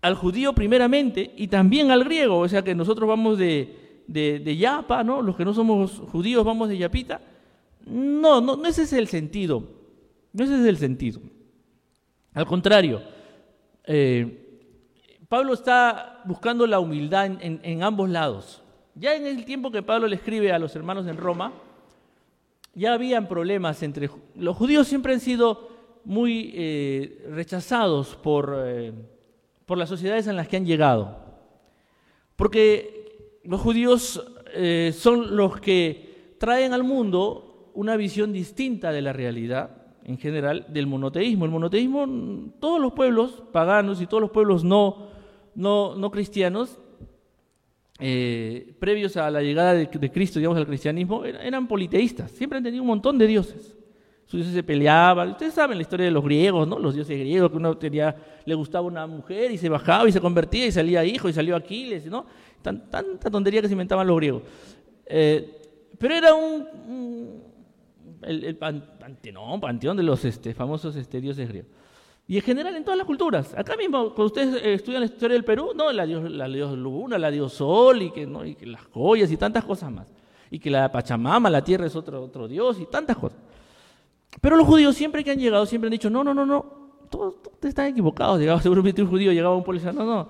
al judío primeramente y también al griego, o sea que nosotros vamos de, de, Yapa, ¿no? Los que no somos judíos vamos de Yapita. No, no, no ese es el sentido, no ese es el sentido. Al contrario, eh, Pablo está buscando la humildad en, ambos lados. Ya en el tiempo que Pablo le escribe a los hermanos en Roma, ya habían problemas entre... Los judíos siempre han sido muy eh, rechazados por, eh, por las sociedades en las que han llegado. Porque los judíos son los que traen al mundo una visión distinta de la realidad en general del monoteísmo. El monoteísmo, todos los pueblos paganos y todos los pueblos no no, no cristianos, eh, previos a la llegada de, Cristo, digamos, al cristianismo, eran, politeístas, siempre han tenido un montón de dioses. Sus dioses se peleaban, ustedes saben la historia de los griegos, ¿no? Los dioses griegos, que uno tenía, le gustaba una mujer y se bajaba y se convertía y salía hijo y salió Aquiles, ¿no? tanta tontería que se inventaban los griegos. Eh, pero era un, el, panteón, panteón de los este, famosos este, dioses griegos. Y en general en todas las culturas. Acá mismo, cuando ustedes eh, estudian la historia del Perú, no, la dios, la dios luna, la dios sol, y que, ¿no? y que las joyas y tantas cosas más. Y que la Pachamama, la tierra es otro, otro dios y tantas cosas. Pero los judíos siempre que han llegado, siempre han dicho, no, no, no, no, todos, están equivocados. Llegaba *laughs* seguramente un judío, llegaba un policía, no, no,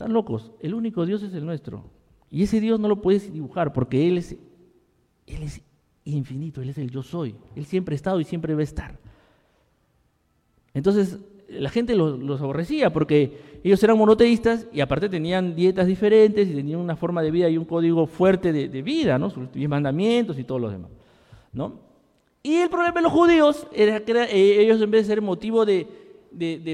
están locos, el único Dios es el nuestro. Y ese Dios no lo puedes dibujar porque Él es, Él es infinito, Él es el yo soy. Él siempre ha estado y siempre va a estar. Entonces la gente los, aborrecía porque ellos eran monoteístas y aparte tenían dietas diferentes y tenían una forma de vida y un código fuerte de, vida, ¿no? sus diez mandamientos y todos los demás. ¿no? Y el problema de los judíos era que eh, ellos en vez de ser motivo de,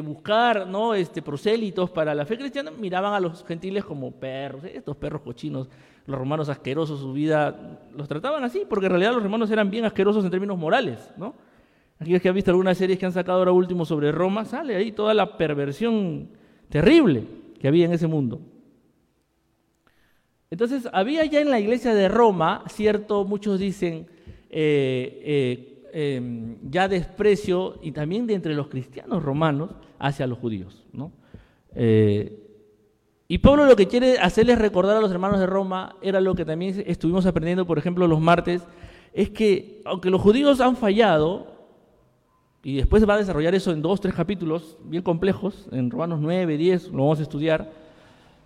buscar ¿no? este, prosélitos para la fe cristiana, miraban a los gentiles como perros, estos perros cochinos, los romanos asquerosos, su vida, los trataban así, porque en realidad los romanos eran bien asquerosos en términos morales, ¿no? Aquellos que han visto algunas series que han sacado ahora último sobre Roma, sale ahí toda la perversión terrible que había en ese mundo. Entonces, había ya en la iglesia de Roma, cierto, muchos dicen, eh, eh, em, ya desprecio y también de entre los cristianos romanos hacia los judíos. ¿no? Eh, y Pablo lo que quiere hacerles recordar a los hermanos de Roma era lo que también estuvimos aprendiendo, por ejemplo, los martes, es que aunque los judíos han fallado, y después va a desarrollar eso en dos, tres capítulos bien complejos, en Romanos 9, 10, lo vamos a estudiar.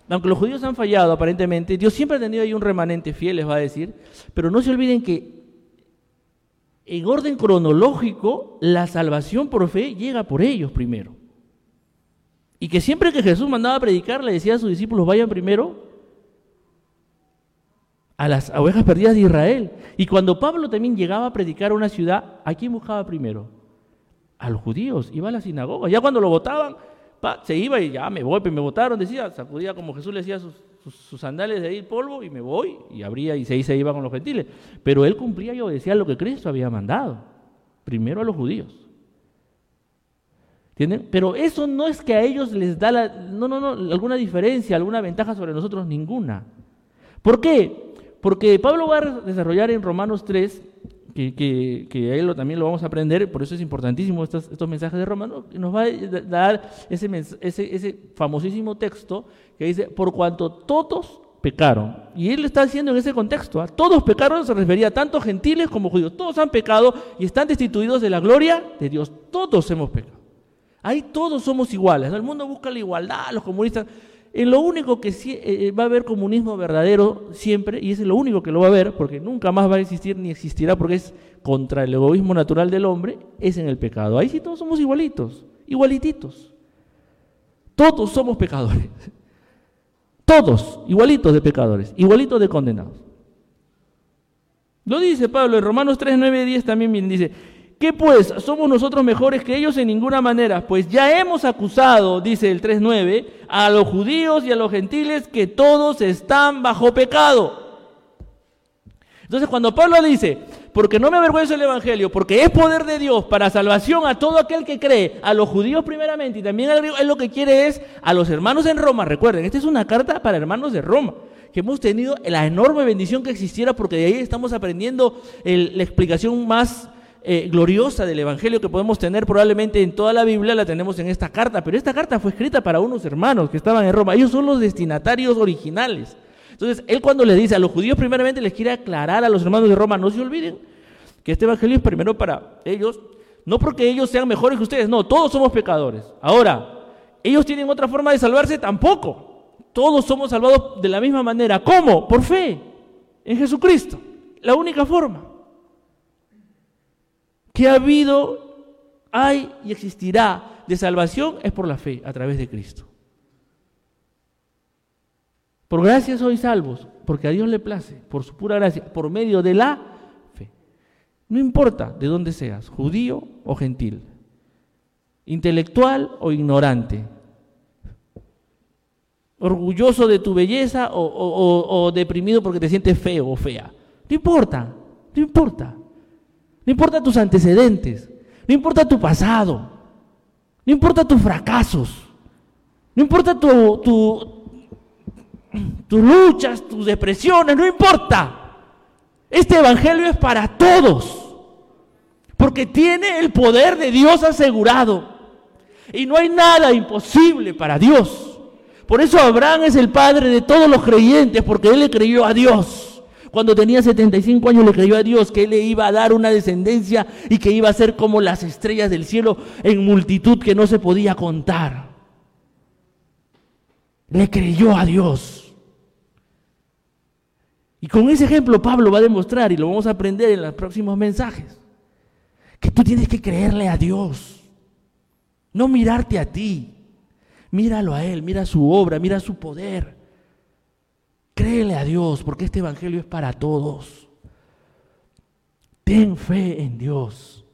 Aunque los judíos han fallado aparentemente, Dios siempre ha tenido ahí un remanente fiel, les va a decir, pero no se olviden que en orden cronológico la salvación por fe llega por ellos primero. Y que siempre que Jesús mandaba a predicar, le decía a sus discípulos, vayan primero a las ovejas perdidas de Israel. Y cuando Pablo también llegaba a predicar a una ciudad, ¿a quién buscaba primero? a los judíos, iba a la sinagoga. Ya cuando lo votaban, se iba y ya me voy, pues me votaron, decía, sacudía como Jesús le decía sus, sus, sandales de ahí polvo y me voy y abría y se, se iba con los gentiles. Pero él cumplía y obedecía lo que Cristo había mandado, primero a los judíos. ¿Entienden? Pero eso no es que a ellos les da no, no, no, alguna diferencia, alguna ventaja sobre nosotros, ninguna. ¿Por qué? Porque Pablo va a desarrollar en Romanos 3 que, que, ahí lo, también lo vamos a aprender, por eso es importantísimo estos, estos mensajes de Romanos, nos va a dar ese, ese, ese famosísimo texto que dice, por cuanto todos pecaron. Y él está diciendo en ese contexto, ¿ah? todos pecaron, se refería tanto gentiles como judíos, todos han pecado y están destituidos de la gloria de Dios, todos hemos pecado. Ahí todos somos iguales, el mundo busca la igualdad, los comunistas, en lo único que eh, eh, va a haber comunismo verdadero siempre, y es lo único que lo va a haber, porque nunca más va a existir ni existirá, porque es contra el egoísmo natural del hombre, es en el pecado. Ahí sí todos somos igualitos, igualititos. Todos somos pecadores. *laughs* Todos, igualitos de pecadores, igualitos de condenados. Lo dice Pablo en Romanos 3, 9 10 también bien, dice, ¿Qué pues? ¿Somos nosotros mejores que ellos? En ninguna manera. Pues ya hemos acusado, dice el 3.9, a los judíos y a los gentiles que todos están bajo pecado. Entonces cuando Pablo dice, porque no me avergüenzo del Evangelio, porque es poder de Dios para salvación a todo aquel que cree, a los judíos primeramente, y también él lo que quiere es a los hermanos en Roma. Recuerden, esta es una carta para hermanos de Roma que hemos tenido la enorme bendición que existiera porque de ahí estamos aprendiendo la explicación más eh, gloriosa del Evangelio que podemos tener probablemente en toda la Biblia la tenemos en esta carta, pero esta carta fue escrita para unos hermanos que estaban en Roma. Ellos son los destinatarios originales. Entonces, él cuando le dice a los judíos primeramente les quiere aclarar a los hermanos de Roma, no se olviden que este Evangelio es primero para ellos, no porque ellos sean mejores que ustedes, no, todos somos pecadores. Ahora, ellos tienen otra forma de salvarse tampoco. Todos somos salvados de la misma manera. ¿Cómo? Por fe en Jesucristo. La única forma que ha habido, hay y existirá de salvación es por la fe a través de Cristo. Por gracia sois salvos, porque a Dios le place, por su pura gracia, por medio de la fe. No importa de dónde seas, judío o gentil, intelectual o ignorante, orgulloso de tu belleza o, o deprimido porque te sientes feo o fea. No importa, no importa. No importa tus antecedentes, no importa tu pasado, no importa tus fracasos, no importa tu, tus luchas, tus depresiones, no importa. Este Evangelio es para todos, porque tiene el poder de Dios asegurado. Y no hay nada imposible para Dios. Por eso Abraham es el padre de todos los creyentes, porque él le creyó a Dios. Cuando tenía 75 años le creyó a Dios que Él le iba a dar una descendencia y que iba a ser como las estrellas del cielo en multitud que no se podía contar. Le creyó a Dios. Y con ese ejemplo Pablo va a demostrar, y lo vamos a aprender en los próximos mensajes, que tú tienes que creerle a Dios, no mirarte a ti. Míralo a Él, mira su obra, mira su poder. Créele a Dios porque este Evangelio es para todos. Ten fe en Dios.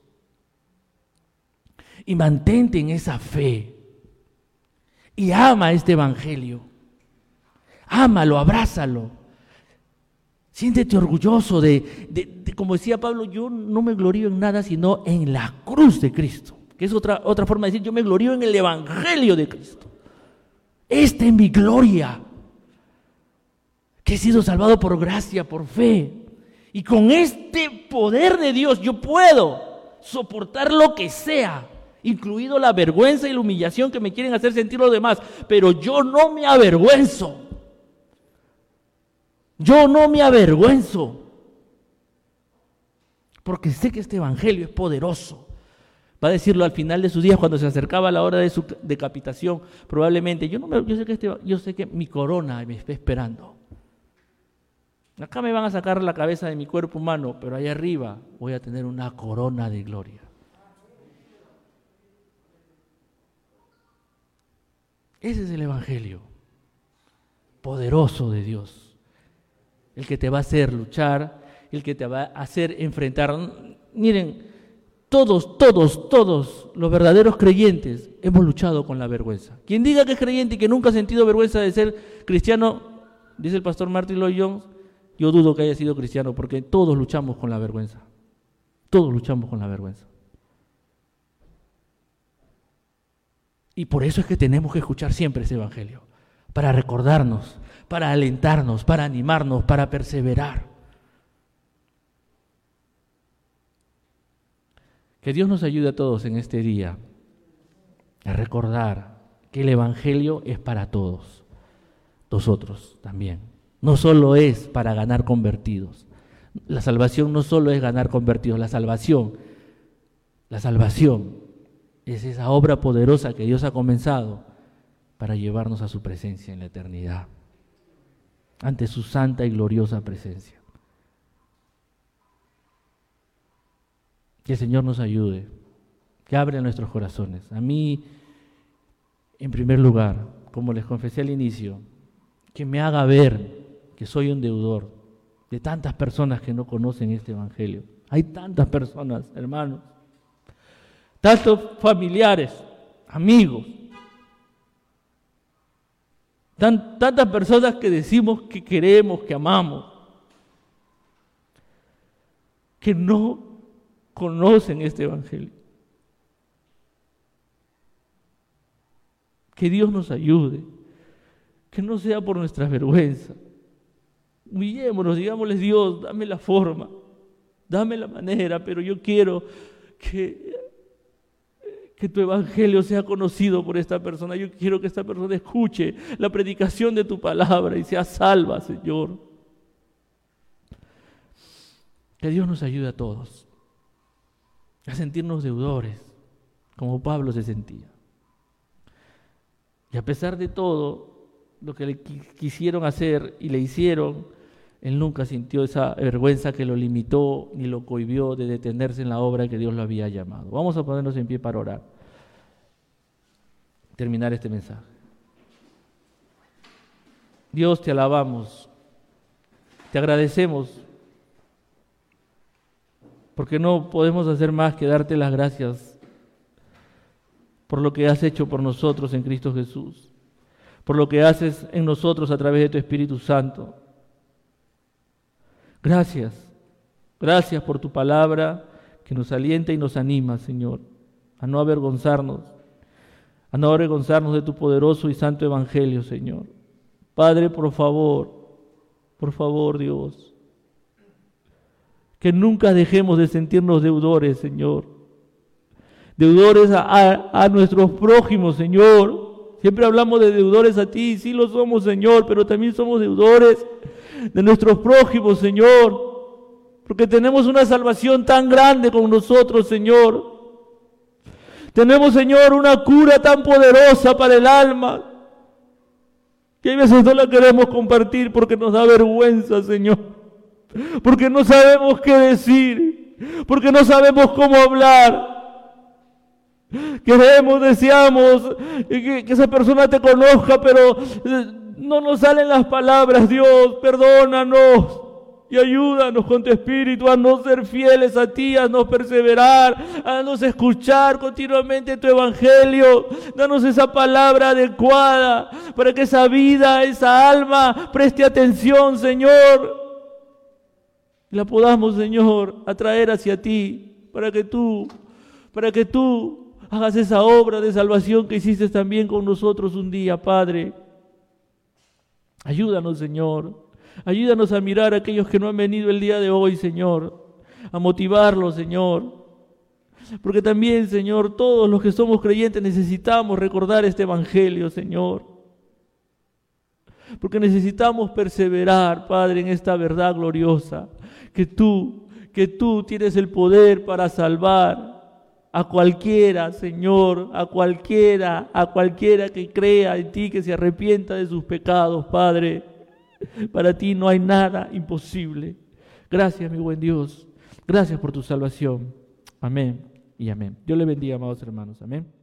Y mantente en esa fe. Y ama este Evangelio. Ámalo, abrázalo. Siéntete orgulloso de, como decía Pablo, yo no me glorío en nada sino en la cruz de Cristo. Que es otra, otra forma de decir, yo me glorío en el Evangelio de Cristo. Esta es mi gloria que he sido salvado por gracia, por fe. Y con este poder de Dios yo puedo soportar lo que sea, incluido la vergüenza y la humillación que me quieren hacer sentir los demás. Pero yo no me avergüenzo. Yo no me avergüenzo. Porque sé que este evangelio es poderoso. Va a decirlo al final de sus días cuando se acercaba la hora de su decapitación. Probablemente, yo, no yo, sé, que este, yo sé que mi corona me está esperando. Acá me van a sacar la cabeza de mi cuerpo humano, pero allá arriba voy a tener una corona de gloria. Ese es el Evangelio, poderoso de Dios, el que te va a hacer luchar, el que te va a hacer enfrentar. Miren, Todos, todos, todos los verdaderos creyentes hemos luchado con la vergüenza. Quien diga que es creyente y que nunca ha sentido vergüenza de ser cristiano, dice el pastor Martin Lloyd Jones, yo dudo que haya sido cristiano porque todos luchamos con la vergüenza. Todos luchamos con la vergüenza. Y por eso es que tenemos que escuchar siempre ese Evangelio, para recordarnos, para alentarnos, para animarnos, para perseverar. Que Dios nos ayude a todos en este día a recordar que el Evangelio es para todos, nosotros también. No solo es para ganar convertidos. La salvación no solo es ganar convertidos, la salvación, la salvación es esa obra poderosa que Dios ha comenzado para llevarnos a su presencia en la eternidad, ante su santa y gloriosa presencia. Que el Señor nos ayude, que abra nuestros corazones. A mí, en primer lugar, como les confesé al inicio, que me haga ver que soy un deudor de tantas personas que no conocen este Evangelio. Hay tantas personas, hermanos, tantos familiares, amigos, tantas personas que decimos que queremos, que amamos, que no conocen este Evangelio. Que Dios nos ayude, que no sea por nuestra vergüenza. Humillémonos, digámosles Dios, dame la forma, dame la manera, pero yo quiero que, que tu evangelio sea conocido por esta persona. Yo quiero que esta persona escuche la predicación de tu palabra y sea salva, Señor. Que Dios nos ayude a todos a sentirnos deudores, como Pablo se sentía. Y a pesar de todo lo que le quisieron hacer y le hicieron, él nunca sintió esa vergüenza que lo limitó ni lo cohibió de detenerse en la obra que Dios lo había llamado. Vamos a ponernos en pie para orar. Terminar este mensaje. Dios te alabamos, te agradecemos porque no podemos hacer más que darte las gracias por lo que has hecho por nosotros en Cristo Jesús, por lo que haces en nosotros a través de tu Espíritu Santo. Gracias, gracias por tu palabra que nos alienta y nos anima, Señor, a no avergonzarnos, a no avergonzarnos de tu poderoso y santo Evangelio, Señor. Padre, por favor, por favor, Dios, que nunca dejemos de sentirnos deudores, Señor. Deudores a, nuestros prójimos, Señor. Siempre hablamos de deudores a ti, sí lo somos, Señor, pero también somos deudores de nuestros prójimos, Señor. Porque tenemos una salvación tan grande con nosotros, Señor. Tenemos, Señor, una cura tan poderosa para el alma. Que a veces no la queremos compartir porque nos da vergüenza, Señor porque no sabemos qué decir, porque no sabemos cómo hablar. Queremos, deseamos que, esa persona te conozca, pero eh, no nos salen las palabras, Dios, perdónanos. Y ayúdanos con tu espíritu a no ser fieles a ti, a no perseverar, a no escuchar continuamente tu evangelio. Danos esa palabra adecuada para que esa vida, esa alma preste atención, Señor la podamos, Señor, atraer hacia ti, para que tú, para que tú hagas esa obra de salvación que hiciste también con nosotros un día, Padre. Ayúdanos, Señor. Ayúdanos a mirar a aquellos que no han venido el día de hoy, Señor. A motivarlos, Señor. Porque también, Señor, todos los que somos creyentes necesitamos recordar este Evangelio, Señor. Porque necesitamos perseverar, Padre, en esta verdad gloriosa que tú, que tú tienes el poder para salvar a cualquiera, Señor, a cualquiera, a cualquiera que crea en ti, que se arrepienta de sus pecados, Padre. Para ti no hay nada imposible. Gracias, mi buen Dios. Gracias por tu salvación. Amén y amén. Dios le bendiga, amados hermanos. Amén.